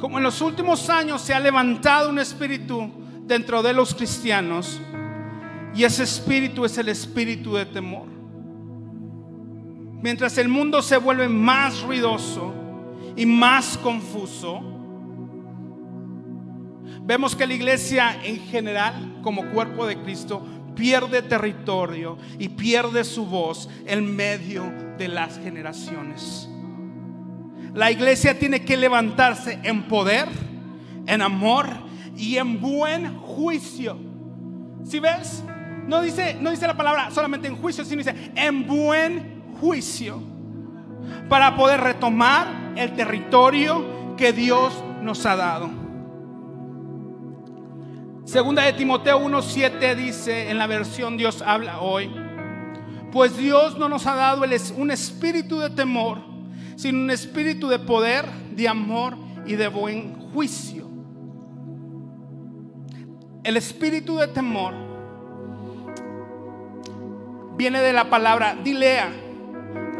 como en los últimos años se ha levantado un espíritu dentro de los cristianos, y ese espíritu es el espíritu de temor. Mientras el mundo se vuelve más ruidoso y más confuso, vemos que la iglesia en general, como cuerpo de Cristo, pierde territorio y pierde su voz en medio de las generaciones. La iglesia tiene que levantarse en poder, en amor y en buen juicio. Si ves? No dice, no dice la palabra solamente en juicio, sino dice en buen juicio. Para poder retomar el territorio que Dios nos ha dado. Segunda de Timoteo 1.7 dice en la versión Dios habla hoy. Pues Dios no nos ha dado un espíritu de temor, sino un espíritu de poder, de amor y de buen juicio. El espíritu de temor viene de la palabra dilea,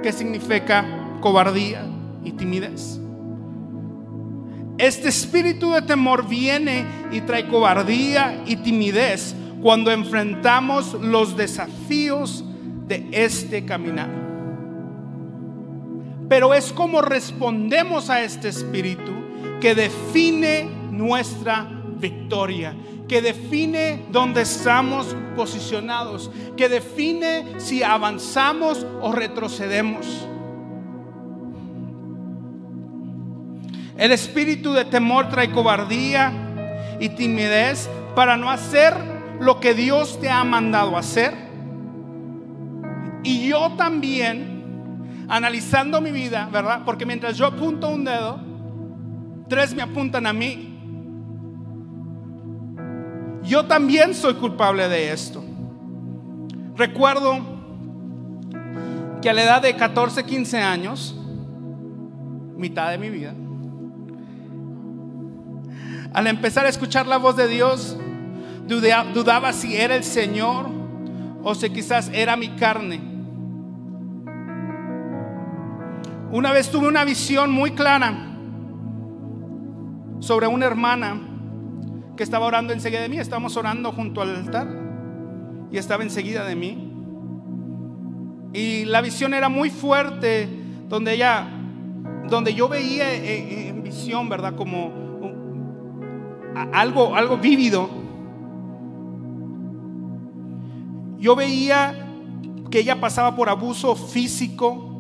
que significa cobardía y timidez. Este espíritu de temor viene y trae cobardía y timidez cuando enfrentamos los desafíos de este caminar. Pero es como respondemos a este espíritu que define nuestra victoria, que define dónde estamos posicionados, que define si avanzamos o retrocedemos. El espíritu de temor trae cobardía y timidez para no hacer lo que Dios te ha mandado hacer. Y yo también, analizando mi vida, ¿verdad? Porque mientras yo apunto un dedo, tres me apuntan a mí. Yo también soy culpable de esto. Recuerdo que a la edad de 14, 15 años, mitad de mi vida, al empezar a escuchar la voz de Dios, dudaba si era el Señor o si quizás era mi carne. Una vez tuve una visión muy clara sobre una hermana que estaba orando enseguida de mí. Estábamos orando junto al altar y estaba enseguida de mí. Y la visión era muy fuerte, donde ella, donde yo veía en visión, ¿verdad? Como algo, algo vívido. Yo veía que ella pasaba por abuso físico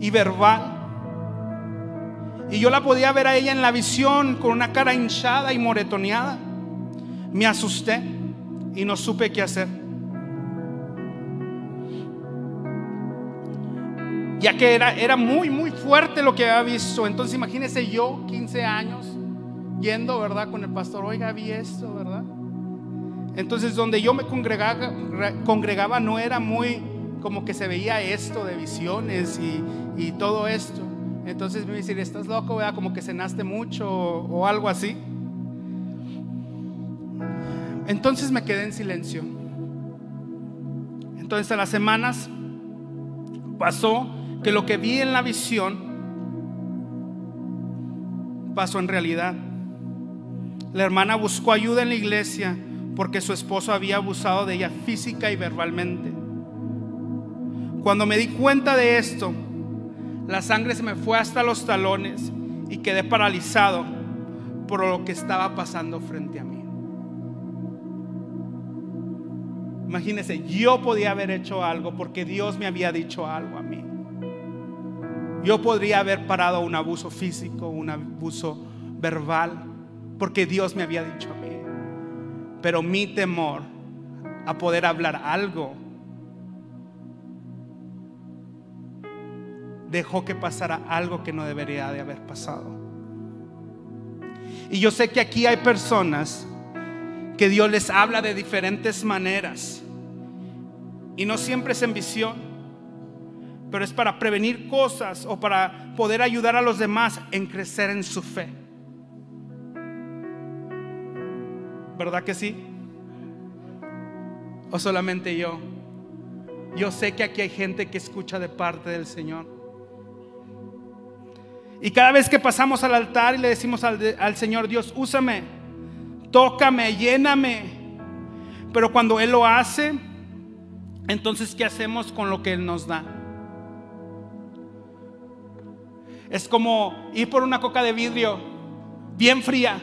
y verbal. Y yo la podía ver a ella en la visión con una cara hinchada y moretoneada. Me asusté y no supe qué hacer. Ya que era, era muy, muy fuerte lo que había visto. Entonces imagínese yo, 15 años, yendo, ¿verdad? Con el pastor, oiga, vi esto, ¿verdad? Entonces donde yo me congregaba no era muy como que se veía esto de visiones y, todo esto. Entonces me decir, estás loco, ¿verdad? Como que cenaste mucho o, algo así. Entonces me quedé en silencio. Entonces a las semanas pasó que lo que vi en la visión pasó en realidad. La hermana buscó ayuda en la iglesia porque su esposo había abusado de ella física y verbalmente. Cuando me di cuenta de esto, la sangre se me fue hasta los talones y quedé paralizado por lo que estaba pasando frente a mí. Imagínense, yo podía haber hecho algo porque Dios me había dicho algo a mí. Yo podría haber parado un abuso físico, un abuso verbal, porque Dios me había dicho a mí. Pero mi temor a poder hablar algo dejó que pasara algo que no debería de haber pasado. Y yo sé que aquí hay personas que Dios les habla de diferentes maneras. Y no siempre es en visión, pero es para prevenir cosas o para poder ayudar a los demás en crecer en su fe. ¿Verdad que sí? ¿O solamente yo? Yo sé que aquí hay gente que escucha de parte del Señor. Y cada vez que pasamos al altar y le decimos al, al Señor, Dios, úsame, tócame, lléname. Pero cuando Él lo hace, entonces, ¿qué hacemos con lo que Él nos da? Es como ir por una coca de vidrio bien fría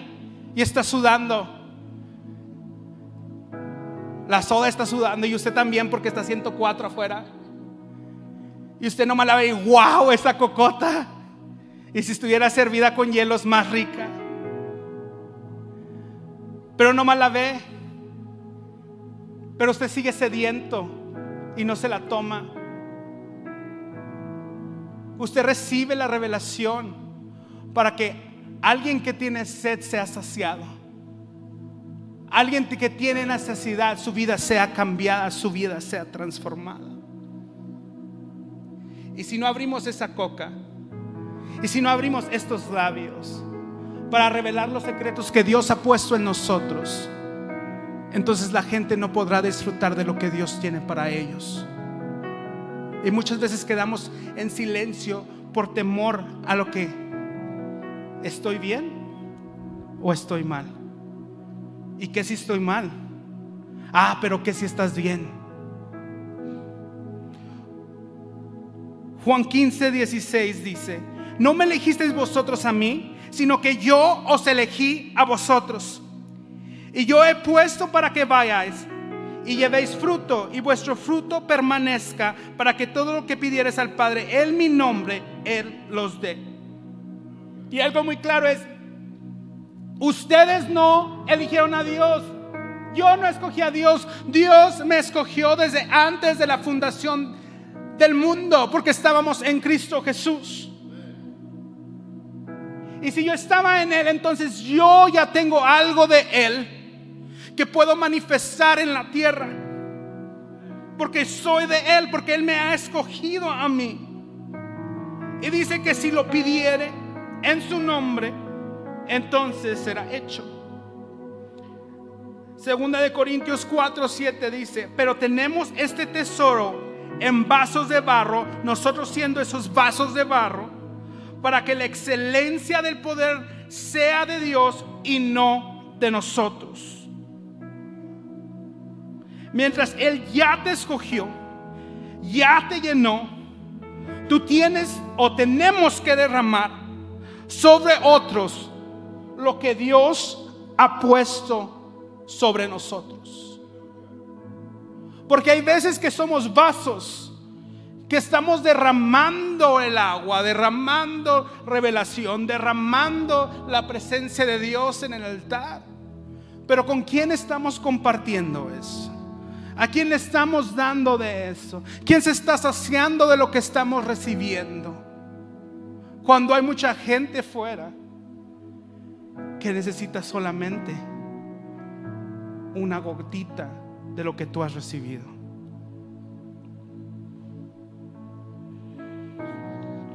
y está sudando. La soda está sudando y usted también porque está 104 afuera. Y usted nomás la ve y wow, esa cocota. Y si estuviera servida con hielo es más rica. Pero nomás la ve. Pero usted sigue sediento y no se la toma. Usted recibe la revelación para que alguien que tiene sed sea saciado. Alguien que tiene necesidad, su vida sea cambiada, su vida sea transformada. Y si no abrimos esa coca, y si no abrimos estos labios para revelar los secretos que Dios ha puesto en nosotros, entonces la gente no podrá disfrutar de lo que Dios tiene para ellos. Y muchas veces quedamos en silencio por temor a lo que estoy bien o estoy mal. ¿Y qué si estoy mal? Ah, pero ¿qué si estás bien? Juan 15, 16 dice, no me elegisteis vosotros a mí, sino que yo os elegí a vosotros. Y yo he puesto para que vayáis y llevéis fruto y vuestro fruto permanezca para que todo lo que pidieres al Padre en mi nombre, Él los dé. Y algo muy claro es, ustedes no eligieron a Dios. Yo no escogí a Dios. Dios me escogió desde antes de la fundación del mundo porque estábamos en Cristo Jesús. Y si yo estaba en Él, entonces yo ya tengo algo de Él que puedo manifestar en la tierra. Porque soy de Él, porque Él me ha escogido a mí. Y dice que si lo pidiere en su nombre, entonces será hecho. Segunda de Corintios 4, 7 dice, pero tenemos este tesoro en vasos de barro, nosotros siendo esos vasos de barro, para que la excelencia del poder sea de Dios y no de nosotros. Mientras Él ya te escogió, ya te llenó, tú tienes o tenemos que derramar sobre otros lo que Dios ha puesto sobre nosotros. Porque hay veces que somos vasos, que estamos derramando el agua, derramando revelación, derramando la presencia de Dios en el altar. Pero ¿con quién estamos compartiendo eso? ¿A quién le estamos dando de eso? ¿Quién se está saciando de lo que estamos recibiendo? Cuando hay mucha gente fuera que necesita solamente una gotita de lo que tú has recibido.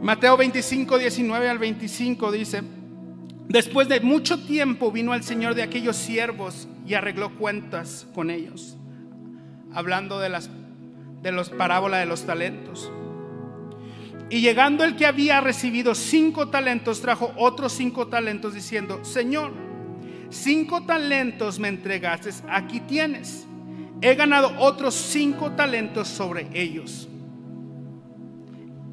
Mateo 25, 19 al 25 dice, después de mucho tiempo vino el Señor de aquellos siervos y arregló cuentas con ellos hablando de las de los parábola de los talentos. Y llegando el que había recibido cinco talentos, trajo otros cinco talentos diciendo, Señor, cinco talentos me entregaste, aquí tienes. He ganado otros cinco talentos sobre ellos.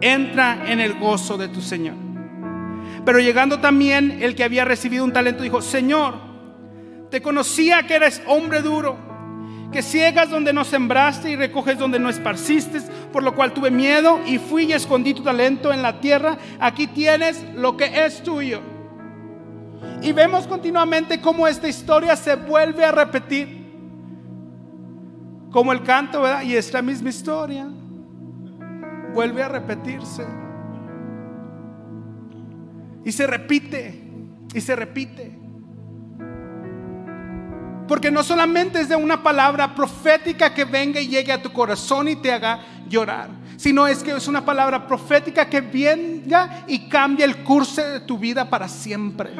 entra en el gozo de tu Señor. Pero llegando también el que había recibido un talento, dijo, Señor, te conocía que eres hombre duro que ciegas donde no sembraste y recoges donde no esparciste, por lo cual tuve miedo y fui y escondí tu talento en la tierra. Aquí tienes lo que es tuyo. Y vemos continuamente cómo esta historia se vuelve a repetir. Como el canto, ¿verdad? Y esta misma historia vuelve a repetirse. Y se repite, y se repite. Porque no solamente es de una palabra profética que venga y llegue a tu corazón y te haga llorar, sino es que es una palabra profética que venga y cambie el curso de tu vida para siempre.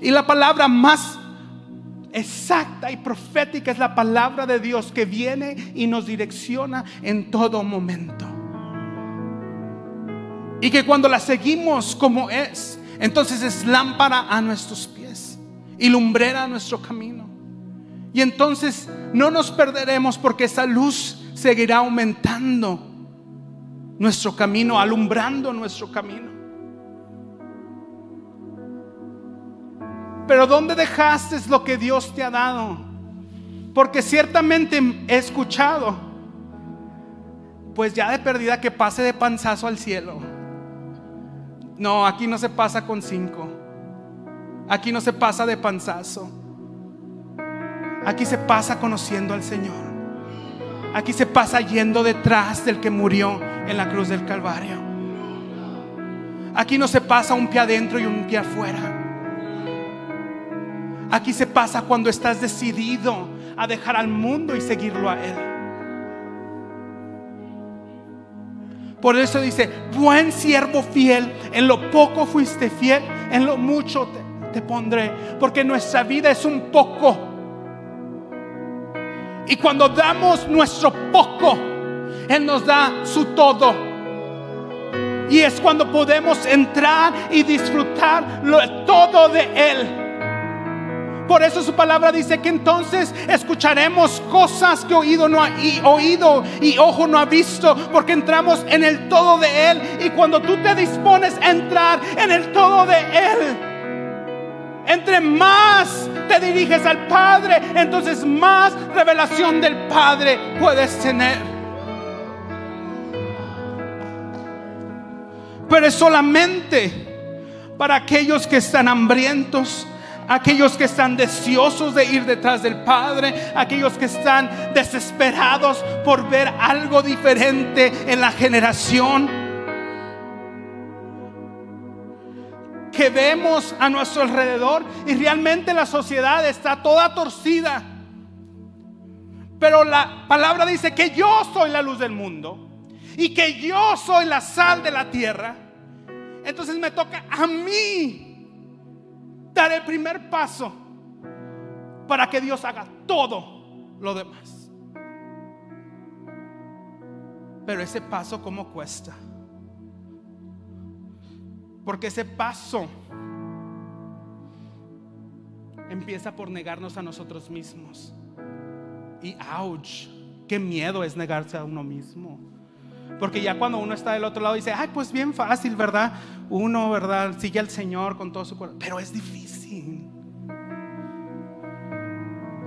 Y la palabra más exacta y profética es la palabra de Dios que viene y nos direcciona en todo momento. Y que cuando la seguimos como es, entonces es lámpara a nuestros pies y lumbrera a nuestro camino. Y entonces no nos perderemos porque esa luz seguirá aumentando nuestro camino, alumbrando nuestro camino. Pero ¿dónde dejaste lo que Dios te ha dado? Porque ciertamente he escuchado, pues ya de perdida que pase de panzazo al cielo. No, aquí no se pasa con cinco. Aquí no se pasa de panzazo. Aquí se pasa conociendo al Señor. Aquí se pasa yendo detrás del que murió en la cruz del Calvario. Aquí no se pasa un pie adentro y un pie afuera. Aquí se pasa cuando estás decidido a dejar al mundo y seguirlo a Él. Por eso dice, buen siervo fiel, en lo poco fuiste fiel, en lo mucho te, pondré. Porque nuestra vida es un poco. Y cuando damos nuestro poco, Él nos da su todo. Y es cuando podemos entrar y disfrutar todo de Él. Por eso su palabra dice que entonces escucharemos cosas que oído no ha oído y ojo no ha visto, porque entramos en el todo de Él. Y cuando tú te dispones a entrar en el todo de Él, entre más te diriges al Padre, entonces más revelación del Padre puedes tener. Pero es solamente para aquellos que están hambrientos aquellos que están deseosos de ir detrás del Padre, aquellos que están desesperados por ver algo diferente en la generación. Que vemos a nuestro alrededor y realmente la sociedad está toda torcida. Pero la palabra dice que yo soy la luz del mundo y que yo soy la sal de la tierra. Entonces me toca a mí dar el primer paso para que Dios haga todo lo demás. Pero ese paso, ¿cómo cuesta? Porque ese paso empieza por negarnos a nosotros mismos. Y ouch, qué miedo es negarse a uno mismo. Porque ya cuando uno está del otro lado dice, ay, pues bien fácil, ¿verdad? Uno, ¿verdad? Sigue al Señor con todo su corazón. Pero es difícil.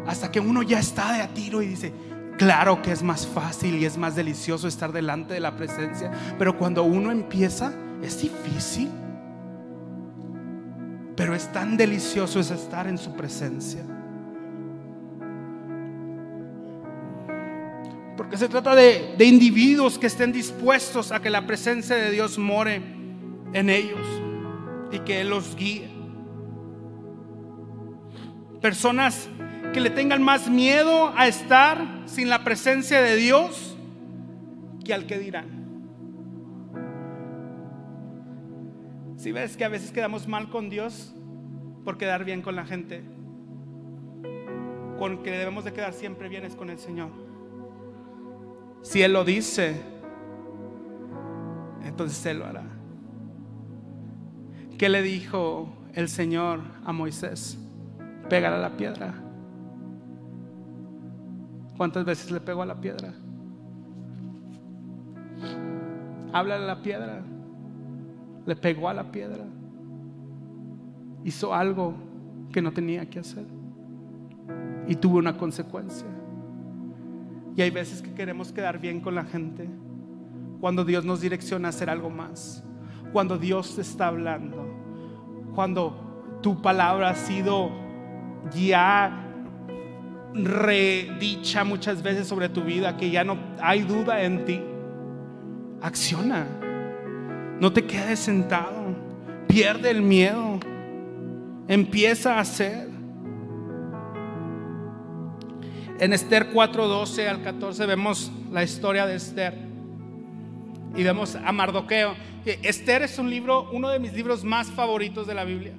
Hasta que uno ya está de a tiro y dice, claro que es más fácil y es más delicioso estar delante de la presencia. Pero cuando uno empieza, es difícil. Pero es tan delicioso es estar en su presencia. Porque se trata de, individuos que estén dispuestos a que la presencia de Dios more en ellos y que Él los guíe. Personas que le tengan más miedo a estar sin la presencia de Dios que al que dirán. Si ves que a veces quedamos mal con Dios por quedar bien con la gente, con que debemos de quedar siempre bienes con el Señor. Si Él lo dice, entonces Él lo hará. ¿Qué le dijo el Señor a Moisés? Pégale a la piedra. ¿Cuántas veces le pegó a la piedra? Háblale a la piedra. Le pegó a la piedra. Hizo algo que no tenía que hacer. Y tuvo una consecuencia. Y hay veces que queremos quedar bien con la gente. Cuando Dios nos direcciona a hacer algo más. Cuando Dios te está hablando. Cuando tu palabra ha sido ya redicha muchas veces sobre tu vida, que ya no hay duda en ti. Acciona. No te quedes sentado. Pierde el miedo. Empieza a hacer. En Esther 4:12 al 14 vemos la historia de Esther. Y vemos a Mardoqueo. Esther es un libro, uno de mis libros más favoritos de la Biblia.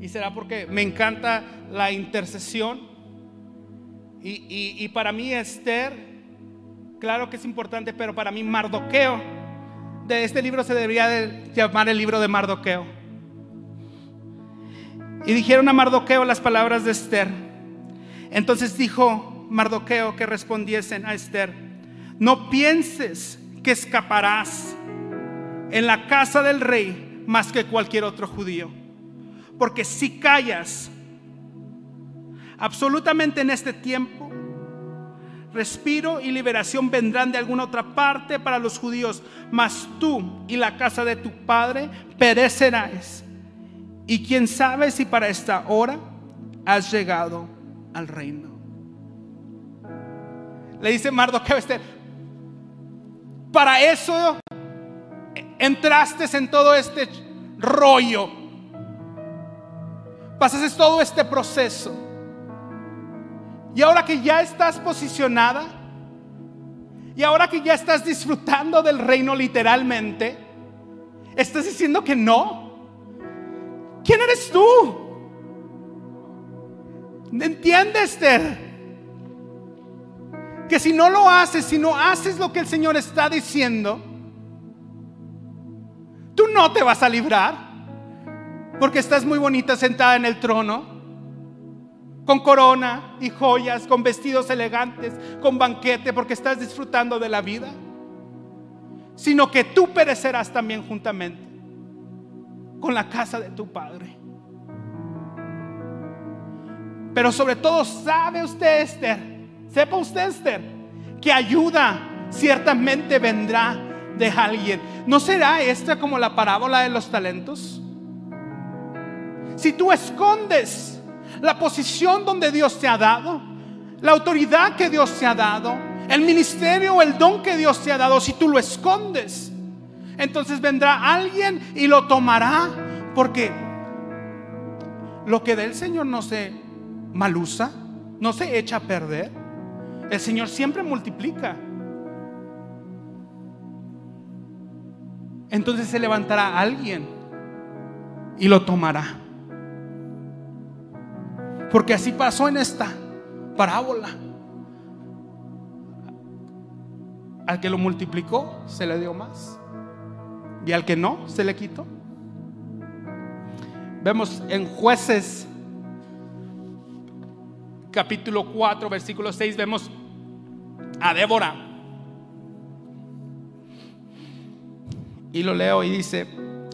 Y será porque me encanta la intercesión. Y, para mí Esther, claro que es importante, pero para mí Mardoqueo, de este libro se debería de llamar el libro de Mardoqueo. Y dijeron a Mardoqueo las palabras de Esther. Entonces dijo Mardoqueo que respondiesen a Esther, no pienses que escaparás en la casa del rey más que cualquier otro judío. Porque si callas absolutamente en este tiempo, respiro y liberación vendrán de alguna otra parte para los judíos, mas tú y la casa de tu padre perecerás. Y quién sabe si para esta hora has llegado al reino. Le dice Mardoqueo este, para eso entraste en todo este rollo. Pasaste todo este proceso. Y ahora que ya estás posicionada, y ahora que ya estás disfrutando del reino literalmente, estás diciendo que no. ¿Quién eres tú? ¿Entiendes, Esther? Que si no lo haces, si no haces lo que el Señor está diciendo, tú no te vas a librar. Porque estás muy bonita sentada en el trono, con corona y joyas, con vestidos elegantes, con banquete, porque estás disfrutando de la vida. Sino que tú perecerás también juntamente con la casa de tu padre. Pero sobre todo, ¿sabe usted, Esther? Sepa usted, Esther, que ayuda ciertamente vendrá de alguien. ¿No será esta como la parábola de los talentos? Si tú escondes la posición donde Dios te ha dado, la autoridad que Dios te ha dado, el ministerio o el don que Dios te ha dado, si tú lo escondes, entonces vendrá alguien y lo tomará, porque lo que del Señor no se malusa, no se echa a perder. El Señor siempre multiplica. Entonces se levantará alguien y lo tomará. Porque así pasó en esta parábola. Al que lo multiplicó, se le dio más. Y al que no, se le quitó. Vemos en jueces capítulo 4, versículo 6, vemos a Débora. Y lo leo y dice,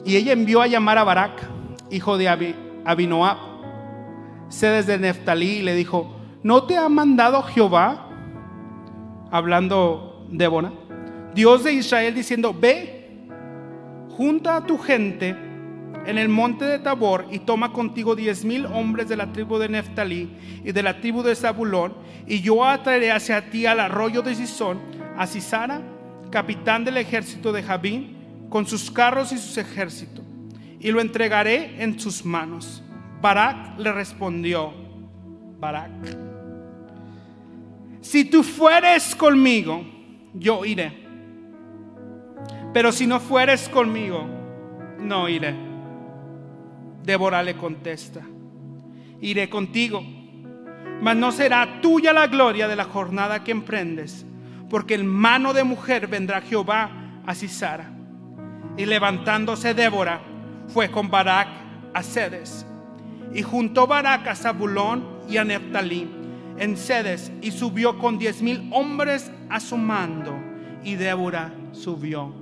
y ella envió a llamar a Barak, hijo de Abinoab, sedes de Neftalí, y le dijo, ¿no te ha mandado Jehová, hablando Débora, Dios de Israel, diciendo, ve, junta a tu gente, en el monte de Tabor y toma contigo diez mil hombres de la tribu de Neftalí y de la tribu de Zabulón, y yo atraeré hacia ti al arroyo de Sison a Sisara, capitán del ejército de Jabín, con sus carros y sus ejércitos, y lo entregaré en sus manos. Barak le respondió, Barak, si tú fueres conmigo, yo iré. Pero si no fueres conmigo, no iré. Débora le contesta, iré contigo, mas no será tuya la gloria de la jornada que emprendes, porque en mano de mujer vendrá Jehová a Sisara. Y levantándose Débora, fue con Barak a Sedes. Y juntó Barak a Zabulón y a Neftalí en Sedes y subió con diez mil hombres a su mando. Y Débora subió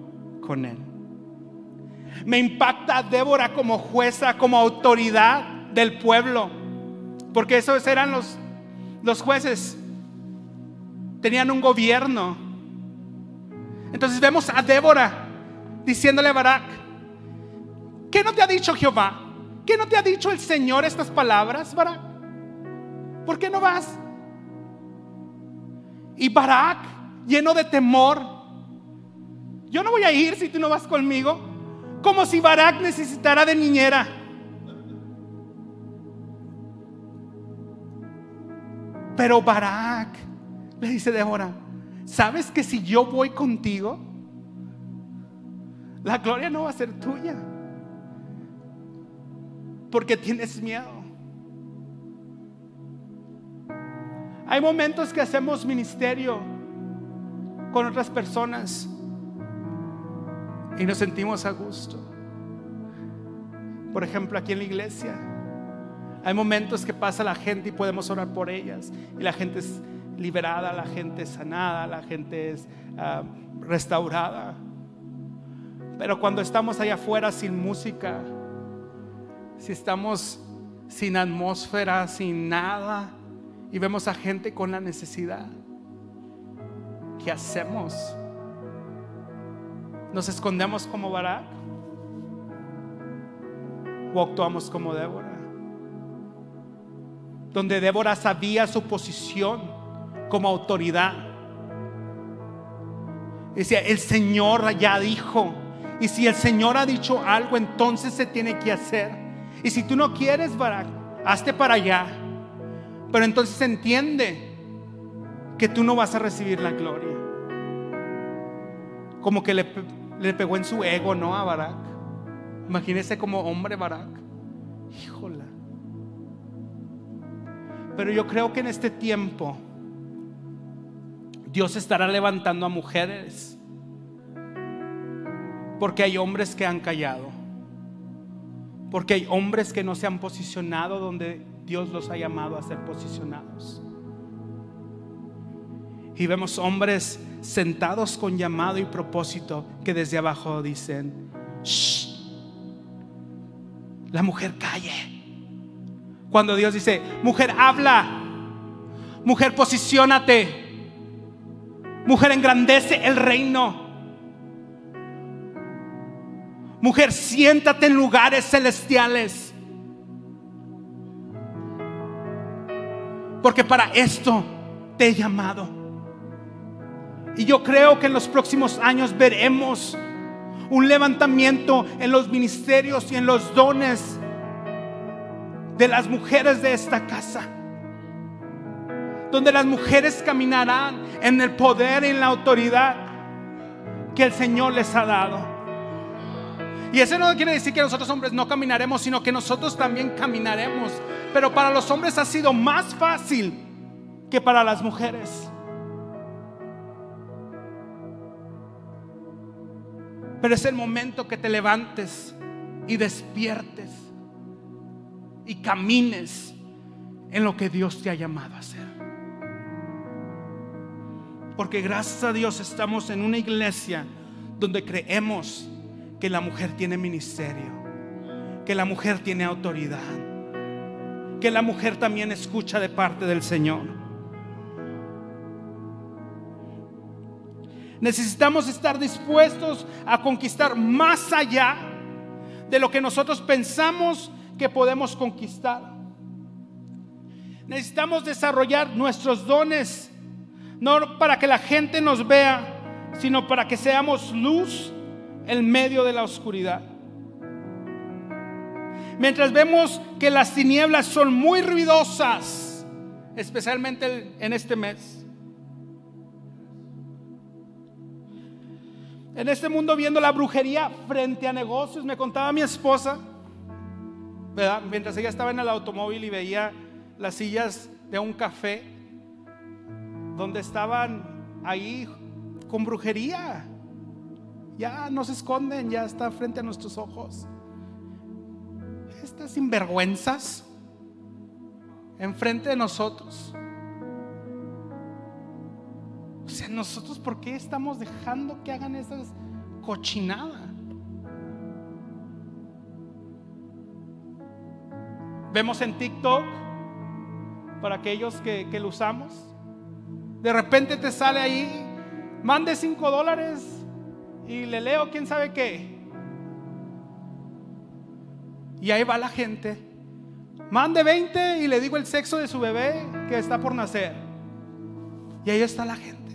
con él. Me impacta Débora como jueza, como autoridad del pueblo. Porque esos eran los, los jueces. Tenían un gobierno. Entonces vemos a Débora diciéndole a Barak, ¿qué no te ha dicho Jehová? ¿Qué no te ha dicho el Señor estas palabras, Barak? ¿Por qué no vas? Y Barak, lleno de temor, Yo no voy a ir si tú no vas conmigo. Como si Barak necesitara de niñera. Pero Barak le dice Débora, ¿sabes que si yo voy contigo, la gloria no va a ser tuya? Porque tienes miedo. Hay momentos que hacemos ministerio con otras personas y nos sentimos a gusto. Por ejemplo, aquí en la iglesia hay momentos que pasa la gente y podemos orar por ellas y la gente es liberada, la gente es sanada, la gente es ah, restaurada. Pero cuando estamos allá afuera sin música, si estamos sin atmósfera, sin nada, y vemos a gente con la necesidad, ¿qué hacemos? ¿Nos escondemos como Barak? ¿O actuamos como Débora? Donde Débora sabía su posición como autoridad. Decía, el Señor ya dijo. Y si el Señor ha dicho algo, entonces se tiene que hacer. Y si tú no quieres, Barak, hazte para allá. Pero entonces entiende que tú no vas a recibir la gloria. Como que le, le pegó en su ego, ¿no? A Barak. Imagínese como hombre Barak. Híjola. Pero yo creo que en este tiempo Dios estará levantando a mujeres. Porque hay hombres que han callado. Porque hay hombres que no se han posicionado donde Dios los ha llamado a ser posicionados. Y vemos hombres sentados con llamado y propósito que desde abajo dicen, la mujer calle. Cuando Dios dice, mujer habla, mujer posicionate, mujer engrandece el reino. Mujer, siéntate en lugares celestiales. Porque para esto te he llamado. Y yo creo que en los próximos años veremos un levantamiento en los ministerios y en los dones de las mujeres de esta casa. Donde las mujeres caminarán en el poder y en la autoridad que el Señor les ha dado. Y eso no quiere decir que nosotros hombres no caminaremos, sino que nosotros también caminaremos pero para los hombres ha sido más fácil que para las mujeres. Pero es el momento que te levantes y despiertes y camines en lo que Dios te ha llamado a hacer. Porque gracias a Dios estamos en una iglesia donde creemos que la mujer tiene ministerio, que la mujer tiene autoridad que la mujer también escucha de parte del Señor. Necesitamos estar dispuestos a conquistar más allá de lo que nosotros pensamos que podemos conquistar. Necesitamos desarrollar nuestros dones, no para que la gente nos vea, sino para que seamos luz en medio de la oscuridad. Mientras vemos que las tinieblas son muy ruidosas, especialmente en este mes. En este mundo viendo la brujería frente a negocios, me contaba mi esposa, mientras ella estaba en el automóvil y veía las sillas de un café, donde estaban ahí con brujería. Ya no se esconden, ya está frente a nuestros ojos estas sinvergüenzas enfrente de nosotros. O sea, nosotros, ¿por qué estamos dejando que hagan esas cochinadas? Vemos en TikTok, para aquellos que, lo usamos, de repente te sale ahí, mande 5 dólares y le leo quién sabe qué. Y ahí va la gente. Mande 20 y le digo el sexo de su bebé que está por nacer. Y ahí está la gente.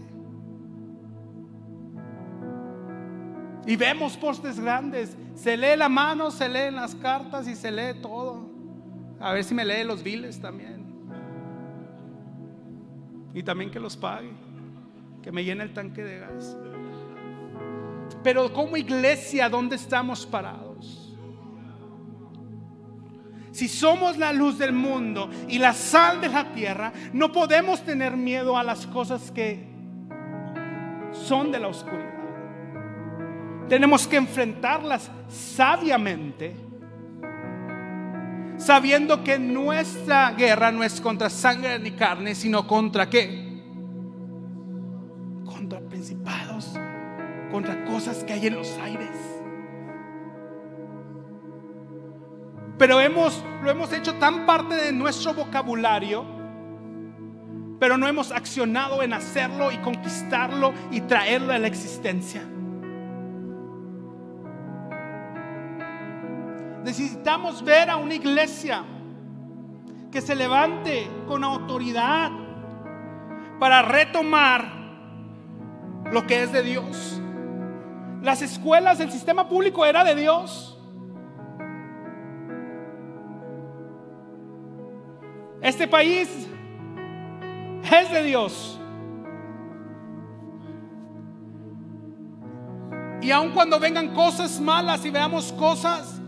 Y vemos postes grandes. Se lee la mano, se leen las cartas y se lee todo. A ver si me lee los biles también. Y también que los pague. Que me llene el tanque de gas. Pero como iglesia, ¿dónde estamos parados? Si somos la luz del mundo y la sal de la tierra, no podemos tener miedo a las cosas que son de la oscuridad. Tenemos que enfrentarlas sabiamente, sabiendo que nuestra guerra no es contra sangre ni carne, sino contra qué? Contra principados, contra cosas que hay en los aires. Pero hemos, lo hemos hecho tan parte de nuestro vocabulario, pero no hemos accionado en hacerlo y conquistarlo y traerlo a la existencia. Necesitamos ver a una iglesia que se levante con autoridad para retomar lo que es de Dios. Las escuelas, el sistema público era de Dios. Este país es de Dios. Y aun cuando vengan cosas malas y veamos cosas,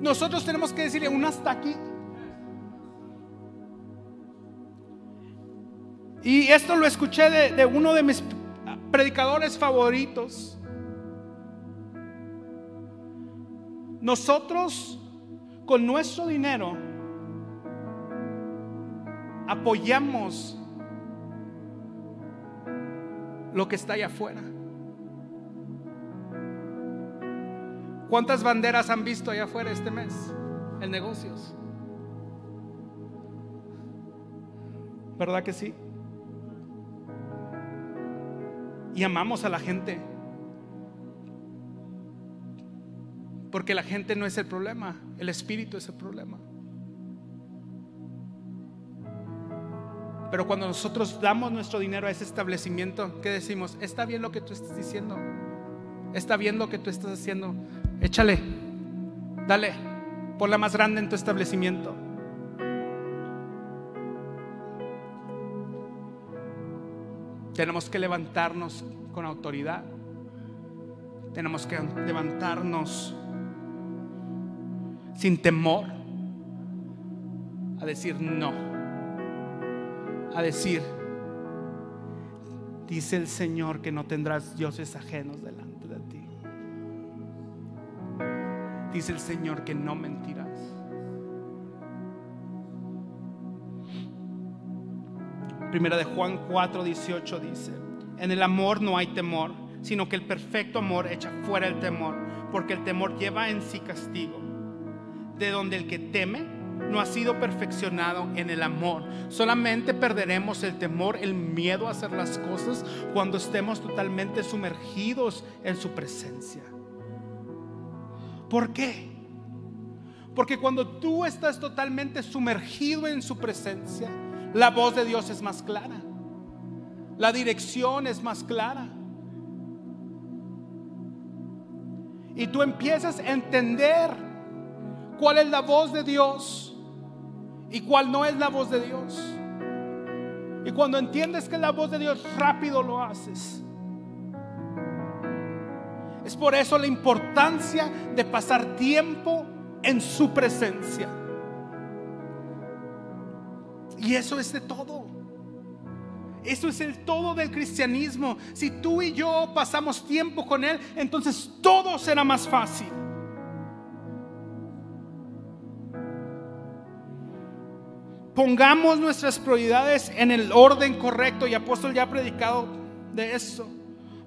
nosotros tenemos que decirle un hasta aquí. Y esto lo escuché de, de uno de mis predicadores favoritos. Nosotros con nuestro dinero apoyamos lo que está allá afuera. ¿Cuántas banderas han visto allá afuera este mes en negocios? ¿Verdad que sí? Y amamos a la gente. Porque la gente no es el problema, el espíritu es el problema. Pero cuando nosotros damos nuestro dinero a ese establecimiento, ¿qué decimos? Está bien lo que tú estás diciendo. Está bien lo que tú estás haciendo. Échale. Dale. Ponla más grande en tu establecimiento. Tenemos que levantarnos con autoridad. Tenemos que levantarnos sin temor a decir no a decir, dice el Señor que no tendrás dioses ajenos delante Dice el Señor que no mentirás. Primera de Juan 4, 18 dice, en el amor no hay temor, sino que el perfecto amor echa fuera el temor, porque el temor lleva en sí castigo, de donde el que teme no ha sido perfeccionado en el amor. Solamente perderemos el temor, el miedo a hacer las cosas cuando estemos totalmente sumergidos en su presencia. ¿Por qué? Porque cuando tú estás totalmente sumergido en su presencia, la voz de Dios es más clara. La dirección es más clara. Y tú empiezas a entender cuál es la voz de Dios y cuál no es la voz de Dios. Y cuando entiendes que es la voz de Dios, rápido lo haces. Es por eso la importancia de pasar tiempo en su presencia. Y eso es de todo. Eso es el todo del cristianismo. Si tú y yo pasamos tiempo con Él, entonces todo será más fácil. Pongamos nuestras prioridades en el orden correcto y apóstol ya ha predicado de eso.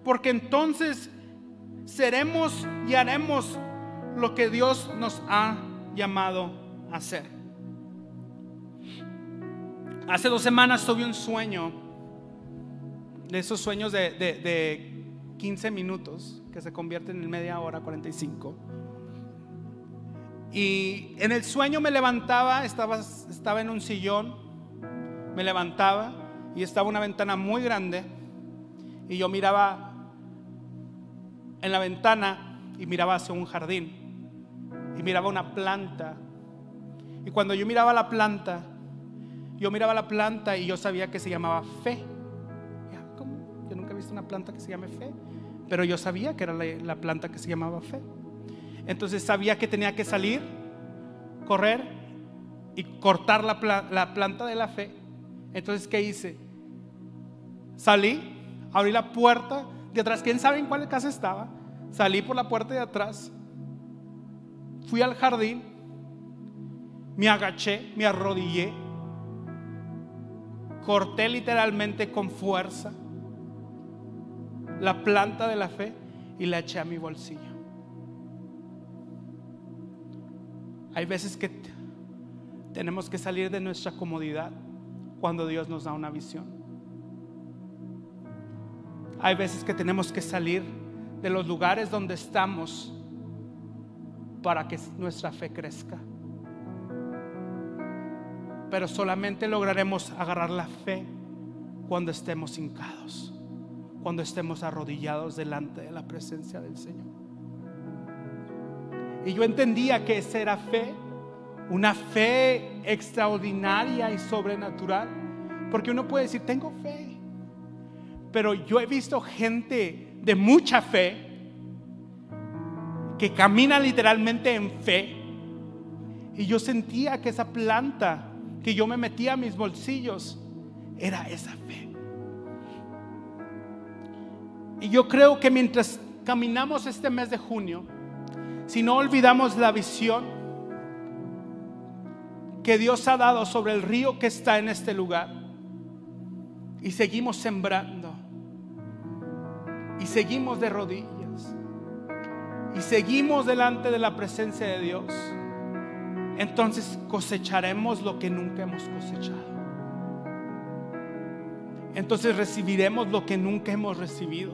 Porque entonces seremos y haremos lo que Dios nos ha llamado a hacer. Hace dos semanas tuve un sueño, de esos sueños de, de 15 minutos que se convierten en media hora, 45 y en el sueño me levantaba, estaba, estaba en un sillón, me levantaba y estaba una ventana muy grande y yo miraba en la ventana y miraba hacia un jardín y miraba una planta. Y cuando yo miraba la planta, yo miraba la planta y yo sabía que se llamaba fe. Yo nunca he visto una planta que se llame fe, pero yo sabía que era la, planta que se llamaba fe. Entonces sabía que tenía que salir, correr y cortar la, la planta de la fe. Entonces, ¿qué hice? Salí, abrí la puerta de atrás. ¿Quién sabe en cuál casa estaba? Salí por la puerta de atrás, fui al jardín, me agaché, me arrodillé, corté literalmente con fuerza la planta de la fe y la eché a mi bolsillo. Hay veces que tenemos que salir de nuestra comodidad cuando Dios nos da una visión. Hay veces que tenemos que salir de los lugares donde estamos para que nuestra fe crezca. Pero solamente lograremos agarrar la fe cuando estemos hincados, cuando estemos arrodillados delante de la presencia del Señor. Y yo entendía que esa era fe, una fe extraordinaria y sobrenatural, porque uno puede decir, tengo fe, pero yo he visto gente de mucha fe, que camina literalmente en fe. Y yo sentía que esa planta que yo me metía a mis bolsillos era esa fe. Y yo creo que mientras caminamos este mes de junio, si no olvidamos la visión que Dios ha dado sobre el río que está en este lugar, y seguimos sembrando, y seguimos de rodillas y seguimos delante de la presencia de Dios, entonces cosecharemos lo que nunca hemos cosechado. Entonces recibiremos lo que nunca hemos recibido.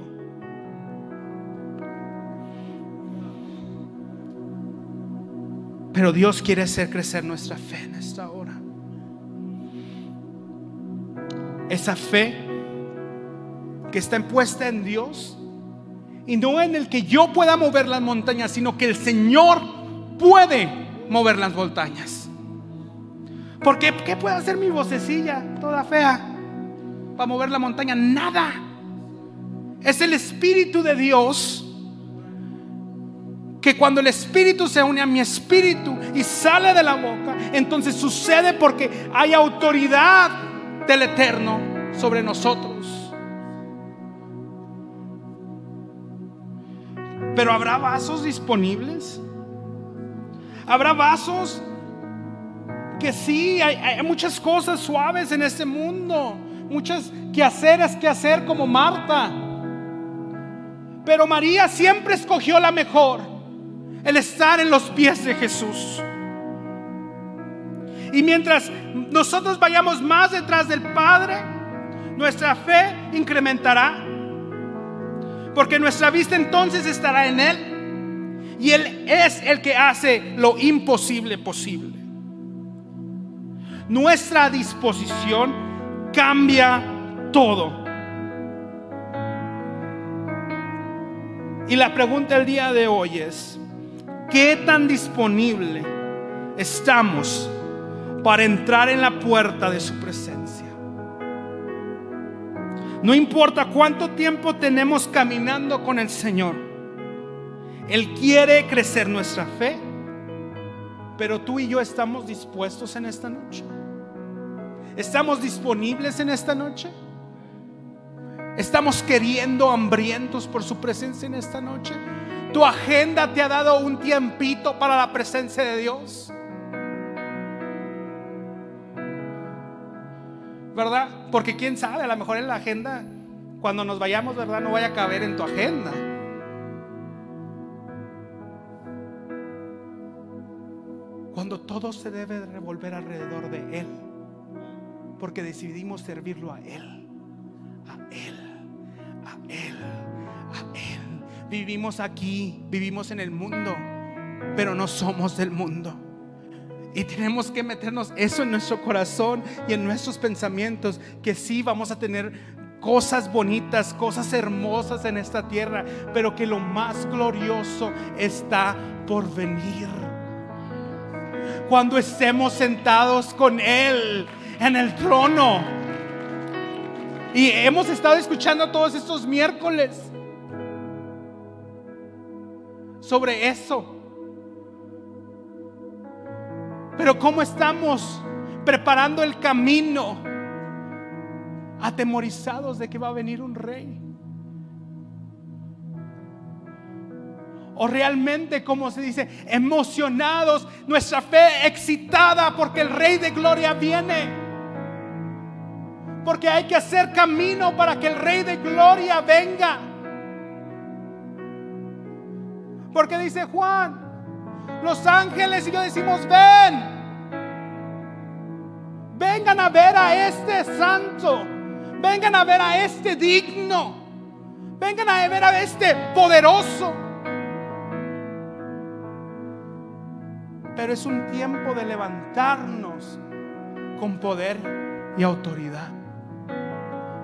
Pero Dios quiere hacer crecer nuestra fe en esta hora. Esa fe que está impuesta en Dios y no en el que yo pueda mover las montañas, sino que el Señor puede mover las montañas. Porque ¿qué puede hacer mi vocecilla toda fea para mover la montaña? Nada. Es el Espíritu de Dios que cuando el Espíritu se une a mi espíritu y sale de la boca, entonces sucede porque hay autoridad del Eterno sobre nosotros. Pero ¿habrá vasos disponibles? ¿Habrá vasos que sí, hay, muchas cosas suaves en este mundo, muchas que hacer que hacer como Marta. Pero María siempre escogió la mejor, el estar en los pies de Jesús. Y mientras nosotros vayamos más detrás del Padre, nuestra fe incrementará porque nuestra vista entonces estará en Él. Y Él es el que hace lo imposible posible. Nuestra disposición cambia todo. Y la pregunta del día de hoy es, ¿qué tan disponible estamos para entrar en la puerta de su presencia? No importa cuánto tiempo tenemos caminando con el Señor. Él quiere crecer nuestra fe. Pero tú y yo estamos dispuestos en esta noche. ¿Estamos disponibles en esta noche? ¿Estamos queriendo, hambrientos por su presencia en esta noche? ¿Tu agenda te ha dado un tiempito para la presencia de Dios? ¿Verdad? Porque quién sabe, a lo mejor en la agenda, cuando nos vayamos, ¿verdad? No vaya a caber en tu agenda. Cuando todo se debe revolver alrededor de Él. Porque decidimos servirlo a Él. A Él. A Él. A Él. Vivimos aquí, vivimos en el mundo, pero no somos del mundo. Y tenemos que meternos eso en nuestro corazón y en nuestros pensamientos, que sí vamos a tener cosas bonitas, cosas hermosas en esta tierra, pero que lo más glorioso está por venir. Cuando estemos sentados con Él en el trono. Y hemos estado escuchando todos estos miércoles sobre eso. Pero ¿cómo estamos preparando el camino? Atemorizados de que va a venir un rey. O realmente, como se dice, emocionados, nuestra fe excitada porque el rey de gloria viene. Porque hay que hacer camino para que el rey de gloria venga. Porque dice Juan, los ángeles y yo decimos, ven, vengan a ver a este santo, vengan a ver a este digno, vengan a ver a este poderoso. Pero es un tiempo de levantarnos con poder y autoridad,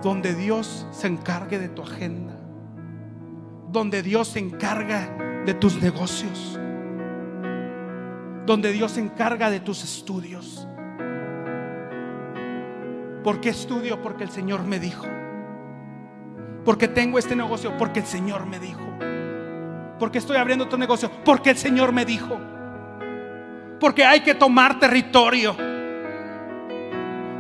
donde Dios se encargue de tu agenda, donde Dios se encarga de tus negocios donde Dios se encarga de tus estudios. ¿Por qué estudio? Porque el Señor me dijo. Porque tengo este negocio, porque el Señor me dijo. Porque estoy abriendo otro negocio, porque el Señor me dijo. Porque hay que tomar territorio.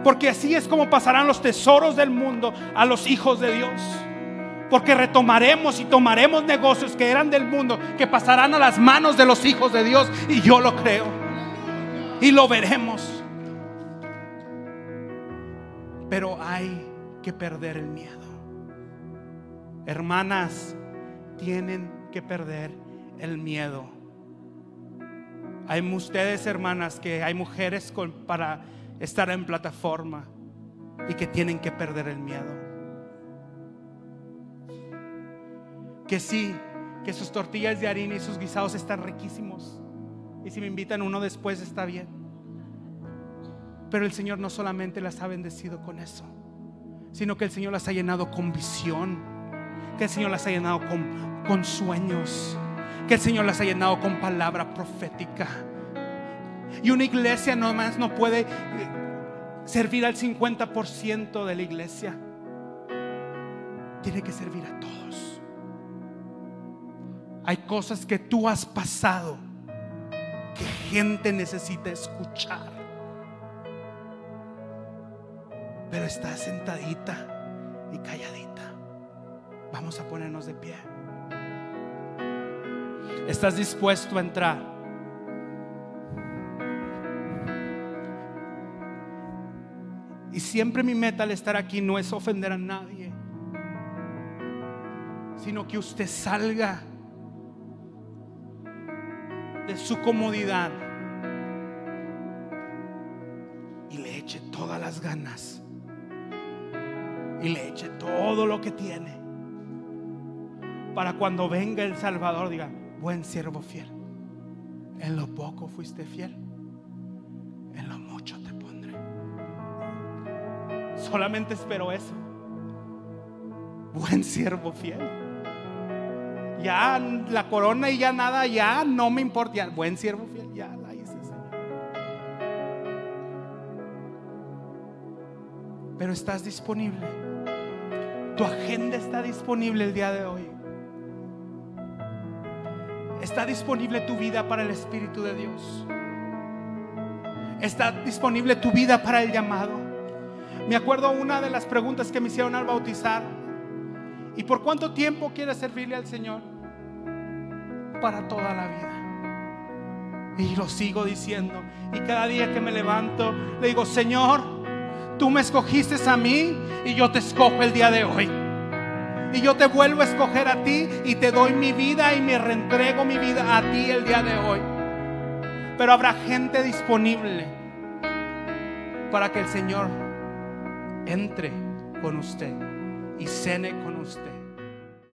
Porque así es como pasarán los tesoros del mundo a los hijos de Dios. Porque retomaremos y tomaremos negocios que eran del mundo, que pasarán a las manos de los hijos de Dios. Y yo lo creo. Y lo veremos. Pero hay que perder el miedo. Hermanas, tienen que perder el miedo. Hay ustedes, hermanas, que hay mujeres para estar en plataforma y que tienen que perder el miedo. Que sí, que sus tortillas de harina y sus guisados están riquísimos. Y si me invitan uno después está bien. Pero el Señor no solamente las ha bendecido con eso, sino que el Señor las ha llenado con visión, que el Señor las ha llenado con, con sueños, que el Señor las ha llenado con palabra profética. Y una iglesia nomás no puede eh, servir al 50% de la iglesia. Tiene que servir a todos. Hay cosas que tú has pasado que gente necesita escuchar. Pero estás sentadita y calladita. Vamos a ponernos de pie. ¿Estás dispuesto a entrar? Y siempre mi meta al estar aquí no es ofender a nadie, sino que usted salga de su comodidad y le eche todas las ganas y le eche todo lo que tiene para cuando venga el Salvador diga, buen siervo fiel, en lo poco fuiste fiel, en lo mucho te pondré. Solamente espero eso. Buen siervo fiel ya la corona y ya nada, ya no me importa. buen siervo fiel, ya la hice, Señor. Pero estás disponible. Tu agenda está disponible el día de hoy. Está disponible tu vida para el Espíritu de Dios. Está disponible tu vida para el llamado. Me acuerdo una de las preguntas que me hicieron al bautizar. ¿Y por cuánto tiempo quieres servirle al Señor? Para toda la vida. Y lo sigo diciendo. Y cada día que me levanto, le digo, Señor, tú me escogiste a mí y yo te escojo el día de hoy. Y yo te vuelvo a escoger a ti y te doy mi vida y me reentrego mi vida a ti el día de hoy. Pero habrá gente disponible para que el Señor entre con usted y cene con usted